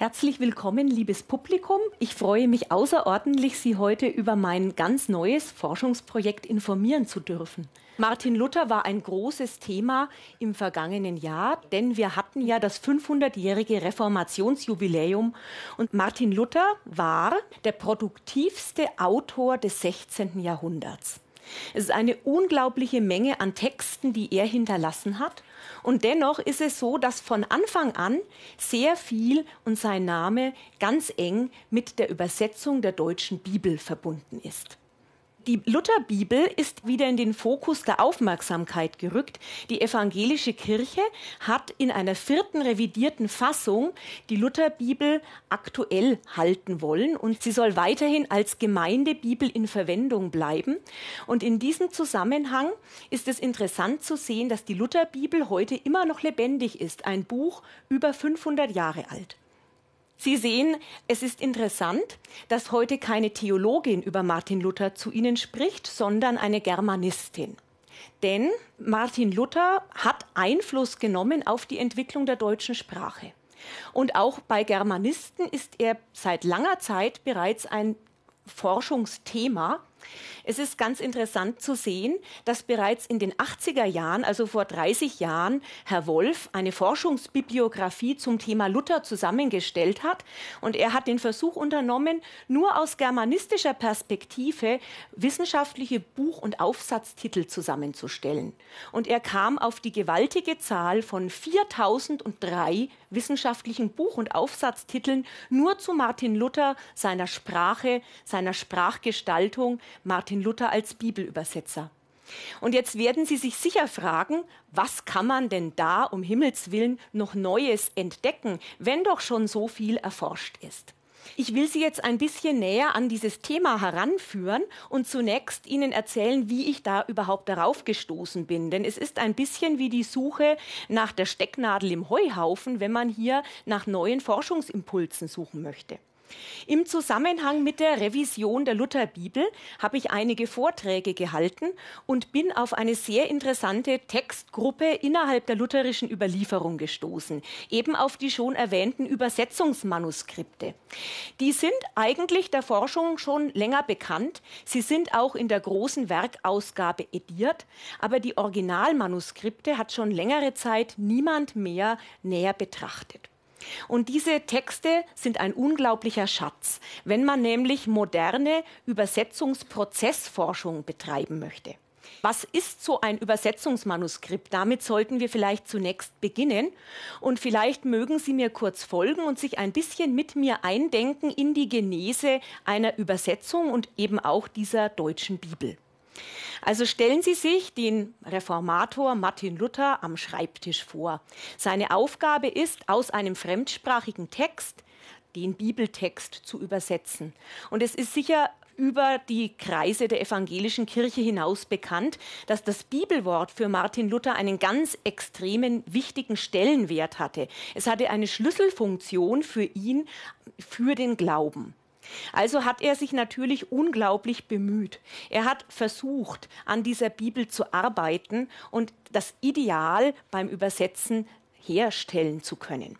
Herzlich willkommen, liebes Publikum. Ich freue mich außerordentlich, Sie heute über mein ganz neues Forschungsprojekt informieren zu dürfen. Martin Luther war ein großes Thema im vergangenen Jahr, denn wir hatten ja das 500-jährige Reformationsjubiläum und Martin Luther war der produktivste Autor des 16. Jahrhunderts. Es ist eine unglaubliche Menge an Texten, die er hinterlassen hat. Und dennoch ist es so, dass von Anfang an sehr viel und sein Name ganz eng mit der Übersetzung der deutschen Bibel verbunden ist. Die Lutherbibel ist wieder in den Fokus der Aufmerksamkeit gerückt. Die evangelische Kirche hat in einer vierten revidierten Fassung die Lutherbibel aktuell halten wollen und sie soll weiterhin als Gemeindebibel in Verwendung bleiben. Und in diesem Zusammenhang ist es interessant zu sehen, dass die Lutherbibel heute immer noch lebendig ist, ein Buch über 500 Jahre alt. Sie sehen, es ist interessant, dass heute keine Theologin über Martin Luther zu Ihnen spricht, sondern eine Germanistin. Denn Martin Luther hat Einfluss genommen auf die Entwicklung der deutschen Sprache. Und auch bei Germanisten ist er seit langer Zeit bereits ein Forschungsthema. Es ist ganz interessant zu sehen, dass bereits in den 80er Jahren, also vor 30 Jahren, Herr Wolf eine Forschungsbibliografie zum Thema Luther zusammengestellt hat. Und er hat den Versuch unternommen, nur aus germanistischer Perspektive wissenschaftliche Buch- und Aufsatztitel zusammenzustellen. Und er kam auf die gewaltige Zahl von 4003 wissenschaftlichen Buch- und Aufsatztiteln nur zu Martin Luther, seiner Sprache, seiner Sprachgestaltung, Martin Luther als Bibelübersetzer. Und jetzt werden Sie sich sicher fragen, was kann man denn da um Himmels willen noch Neues entdecken, wenn doch schon so viel erforscht ist? Ich will Sie jetzt ein bisschen näher an dieses Thema heranführen und zunächst Ihnen erzählen, wie ich da überhaupt darauf gestoßen bin. Denn es ist ein bisschen wie die Suche nach der Stecknadel im Heuhaufen, wenn man hier nach neuen Forschungsimpulsen suchen möchte. Im Zusammenhang mit der Revision der Lutherbibel habe ich einige Vorträge gehalten und bin auf eine sehr interessante Textgruppe innerhalb der lutherischen Überlieferung gestoßen, eben auf die schon erwähnten Übersetzungsmanuskripte. Die sind eigentlich der Forschung schon länger bekannt. Sie sind auch in der großen Werkausgabe ediert, aber die Originalmanuskripte hat schon längere Zeit niemand mehr näher betrachtet. Und diese Texte sind ein unglaublicher Schatz, wenn man nämlich moderne Übersetzungsprozessforschung betreiben möchte. Was ist so ein Übersetzungsmanuskript? Damit sollten wir vielleicht zunächst beginnen. Und vielleicht mögen Sie mir kurz folgen und sich ein bisschen mit mir eindenken in die Genese einer Übersetzung und eben auch dieser deutschen Bibel. Also stellen Sie sich den Reformator Martin Luther am Schreibtisch vor. Seine Aufgabe ist, aus einem fremdsprachigen Text den Bibeltext zu übersetzen. Und es ist sicher über die Kreise der evangelischen Kirche hinaus bekannt, dass das Bibelwort für Martin Luther einen ganz extremen, wichtigen Stellenwert hatte. Es hatte eine Schlüsselfunktion für ihn, für den Glauben. Also hat er sich natürlich unglaublich bemüht. Er hat versucht, an dieser Bibel zu arbeiten und das Ideal beim Übersetzen herstellen zu können.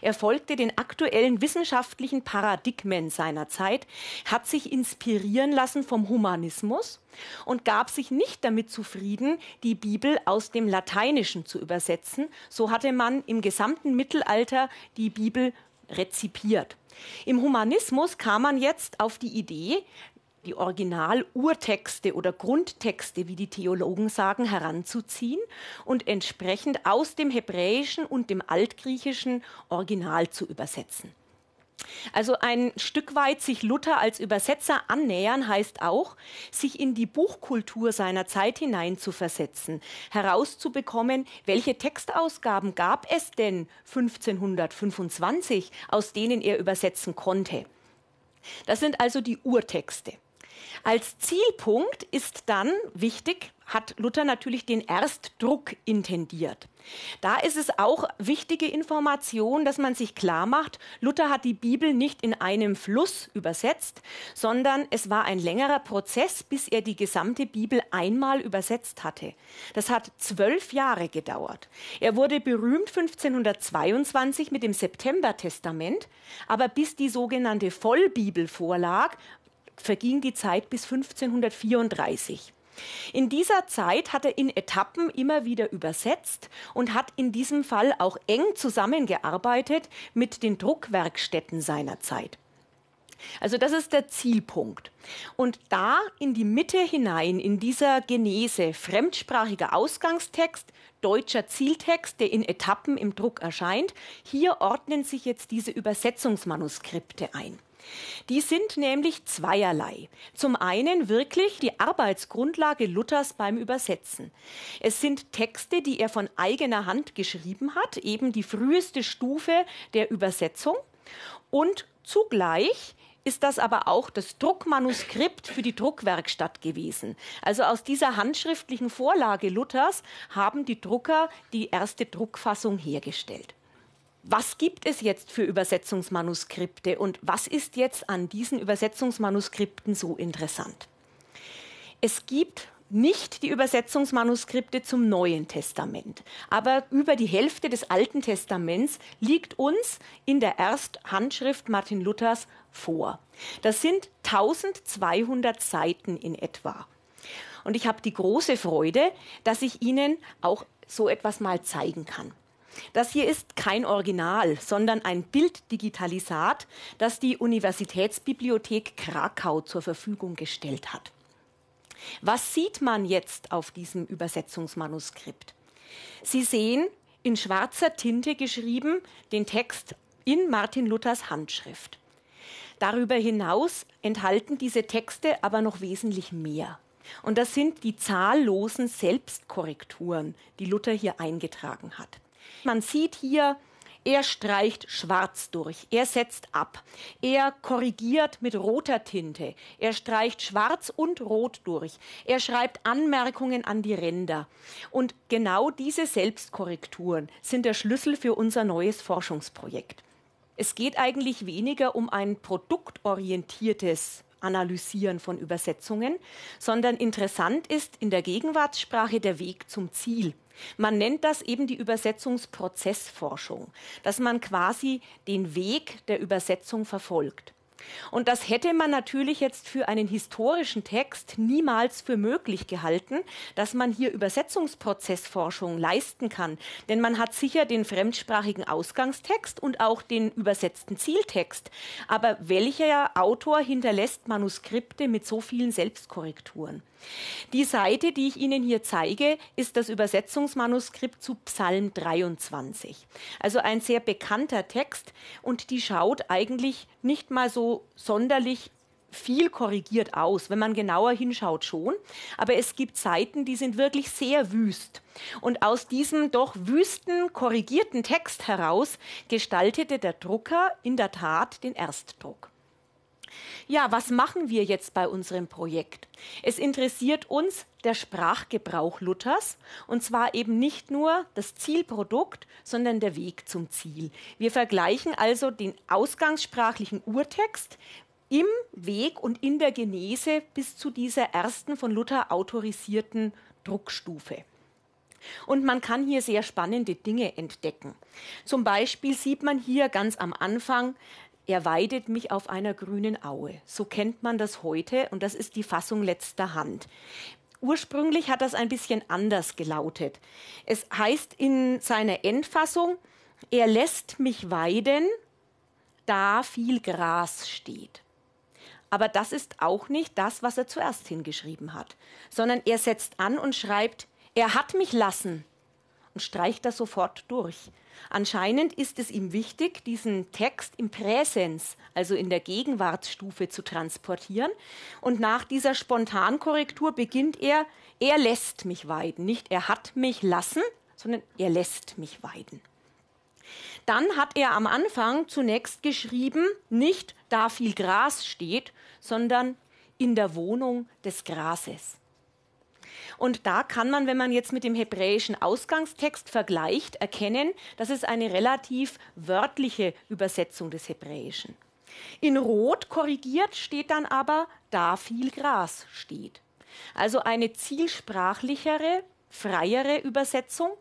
Er folgte den aktuellen wissenschaftlichen Paradigmen seiner Zeit, hat sich inspirieren lassen vom Humanismus und gab sich nicht damit zufrieden, die Bibel aus dem Lateinischen zu übersetzen. So hatte man im gesamten Mittelalter die Bibel rezipiert. Im Humanismus kam man jetzt auf die Idee, die Original-Urtexte oder Grundtexte, wie die Theologen sagen, heranzuziehen und entsprechend aus dem Hebräischen und dem Altgriechischen Original zu übersetzen. Also ein Stück weit sich Luther als Übersetzer annähern heißt auch, sich in die Buchkultur seiner Zeit hinein zu versetzen, herauszubekommen, welche Textausgaben gab es denn 1525, aus denen er übersetzen konnte. Das sind also die Urtexte. Als Zielpunkt ist dann wichtig, hat Luther natürlich den Erstdruck intendiert. Da ist es auch wichtige Information, dass man sich klar macht, Luther hat die Bibel nicht in einem Fluss übersetzt, sondern es war ein längerer Prozess, bis er die gesamte Bibel einmal übersetzt hatte. Das hat zwölf Jahre gedauert. Er wurde berühmt 1522 mit dem September-Testament, aber bis die sogenannte Vollbibel vorlag, verging die Zeit bis 1534. In dieser Zeit hat er in Etappen immer wieder übersetzt und hat in diesem Fall auch eng zusammengearbeitet mit den Druckwerkstätten seiner Zeit. Also das ist der Zielpunkt. Und da in die Mitte hinein, in dieser Genese, fremdsprachiger Ausgangstext, deutscher Zieltext, der in Etappen im Druck erscheint, hier ordnen sich jetzt diese Übersetzungsmanuskripte ein. Die sind nämlich zweierlei. Zum einen wirklich die Arbeitsgrundlage Luthers beim Übersetzen. Es sind Texte, die er von eigener Hand geschrieben hat, eben die früheste Stufe der Übersetzung. Und zugleich ist das aber auch das Druckmanuskript für die Druckwerkstatt gewesen. Also aus dieser handschriftlichen Vorlage Luthers haben die Drucker die erste Druckfassung hergestellt. Was gibt es jetzt für Übersetzungsmanuskripte und was ist jetzt an diesen Übersetzungsmanuskripten so interessant? Es gibt nicht die Übersetzungsmanuskripte zum Neuen Testament, aber über die Hälfte des Alten Testaments liegt uns in der Ersthandschrift Martin Luthers vor. Das sind 1200 Seiten in etwa. Und ich habe die große Freude, dass ich Ihnen auch so etwas mal zeigen kann. Das hier ist kein Original, sondern ein Bilddigitalisat, das die Universitätsbibliothek Krakau zur Verfügung gestellt hat. Was sieht man jetzt auf diesem Übersetzungsmanuskript? Sie sehen in schwarzer Tinte geschrieben den Text in Martin Luthers Handschrift. Darüber hinaus enthalten diese Texte aber noch wesentlich mehr. Und das sind die zahllosen Selbstkorrekturen, die Luther hier eingetragen hat. Man sieht hier, er streicht schwarz durch, er setzt ab, er korrigiert mit roter Tinte, er streicht schwarz und rot durch, er schreibt Anmerkungen an die Ränder. Und genau diese Selbstkorrekturen sind der Schlüssel für unser neues Forschungsprojekt. Es geht eigentlich weniger um ein produktorientiertes Analysieren von Übersetzungen, sondern interessant ist in der Gegenwartssprache der Weg zum Ziel. Man nennt das eben die Übersetzungsprozessforschung, dass man quasi den Weg der Übersetzung verfolgt. Und das hätte man natürlich jetzt für einen historischen Text niemals für möglich gehalten, dass man hier Übersetzungsprozessforschung leisten kann. Denn man hat sicher den fremdsprachigen Ausgangstext und auch den übersetzten Zieltext. Aber welcher Autor hinterlässt Manuskripte mit so vielen Selbstkorrekturen? Die Seite, die ich Ihnen hier zeige, ist das Übersetzungsmanuskript zu Psalm 23. Also ein sehr bekannter Text und die schaut eigentlich nicht mal so sonderlich viel korrigiert aus. Wenn man genauer hinschaut schon. Aber es gibt Seiten, die sind wirklich sehr wüst. Und aus diesem doch wüsten, korrigierten Text heraus gestaltete der Drucker in der Tat den Erstdruck. Ja, was machen wir jetzt bei unserem Projekt? Es interessiert uns der Sprachgebrauch Luthers und zwar eben nicht nur das Zielprodukt, sondern der Weg zum Ziel. Wir vergleichen also den ausgangssprachlichen Urtext im Weg und in der Genese bis zu dieser ersten von Luther autorisierten Druckstufe. Und man kann hier sehr spannende Dinge entdecken. Zum Beispiel sieht man hier ganz am Anfang er weidet mich auf einer grünen Aue. So kennt man das heute und das ist die Fassung letzter Hand. Ursprünglich hat das ein bisschen anders gelautet. Es heißt in seiner Endfassung, er lässt mich weiden, da viel Gras steht. Aber das ist auch nicht das, was er zuerst hingeschrieben hat, sondern er setzt an und schreibt, er hat mich lassen und streicht das sofort durch. Anscheinend ist es ihm wichtig, diesen Text im Präsens, also in der Gegenwartsstufe, zu transportieren. Und nach dieser Spontankorrektur beginnt er, er lässt mich weiden. Nicht er hat mich lassen, sondern er lässt mich weiden. Dann hat er am Anfang zunächst geschrieben, nicht da viel Gras steht, sondern in der Wohnung des Grases. Und da kann man, wenn man jetzt mit dem hebräischen Ausgangstext vergleicht, erkennen, dass es eine relativ wörtliche Übersetzung des Hebräischen. In Rot korrigiert steht dann aber, da viel Gras steht. Also eine zielsprachlichere, freiere Übersetzung.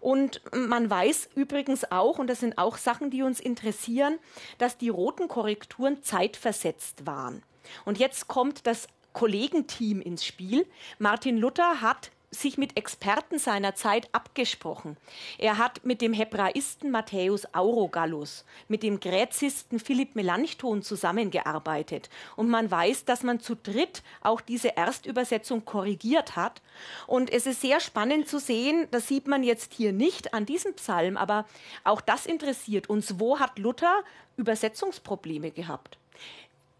Und man weiß übrigens auch, und das sind auch Sachen, die uns interessieren, dass die roten Korrekturen zeitversetzt waren. Und jetzt kommt das Kollegenteam ins Spiel. Martin Luther hat sich mit Experten seiner Zeit abgesprochen. Er hat mit dem Hebraisten Matthäus Aurogallus, mit dem Gräzisten Philipp Melanchthon zusammengearbeitet. Und man weiß, dass man zu dritt auch diese Erstübersetzung korrigiert hat. Und es ist sehr spannend zu sehen, das sieht man jetzt hier nicht an diesem Psalm, aber auch das interessiert uns. Wo hat Luther Übersetzungsprobleme gehabt?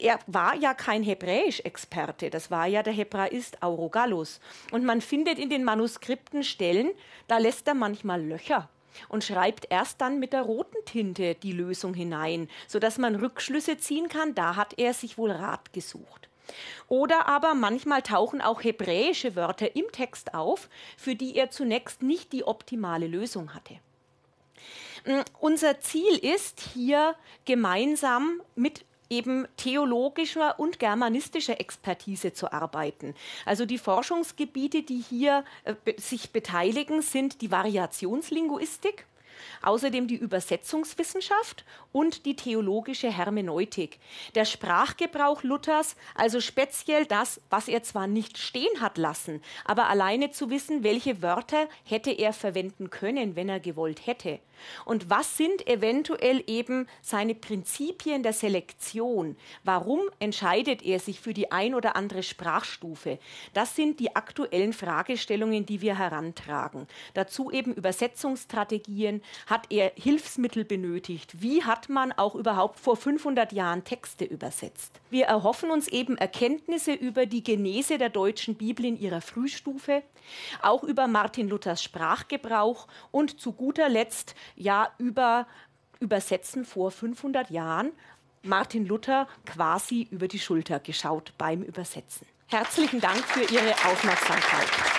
Er war ja kein Hebräisch-Experte, das war ja der Hebraist Aurogallus. Und man findet in den Manuskripten Stellen, da lässt er manchmal Löcher und schreibt erst dann mit der roten Tinte die Lösung hinein, sodass man Rückschlüsse ziehen kann, da hat er sich wohl Rat gesucht. Oder aber manchmal tauchen auch hebräische Wörter im Text auf, für die er zunächst nicht die optimale Lösung hatte. Mm, unser Ziel ist hier gemeinsam mit eben theologischer und germanistischer Expertise zu arbeiten. Also die Forschungsgebiete, die hier äh, sich beteiligen, sind die Variationslinguistik, außerdem die Übersetzungswissenschaft und die theologische Hermeneutik. Der Sprachgebrauch Luthers, also speziell das, was er zwar nicht stehen hat lassen, aber alleine zu wissen, welche Wörter hätte er verwenden können, wenn er gewollt hätte. Und was sind eventuell eben seine Prinzipien der Selektion? Warum entscheidet er sich für die ein oder andere Sprachstufe? Das sind die aktuellen Fragestellungen, die wir herantragen. Dazu eben Übersetzungsstrategien. Hat er Hilfsmittel benötigt? Wie hat man auch überhaupt vor 500 Jahren Texte übersetzt. Wir erhoffen uns eben Erkenntnisse über die Genese der deutschen Bibel in ihrer Frühstufe, auch über Martin Luthers Sprachgebrauch und zu guter Letzt ja über Übersetzen vor 500 Jahren. Martin Luther quasi über die Schulter geschaut beim Übersetzen. Herzlichen Dank für Ihre Aufmerksamkeit.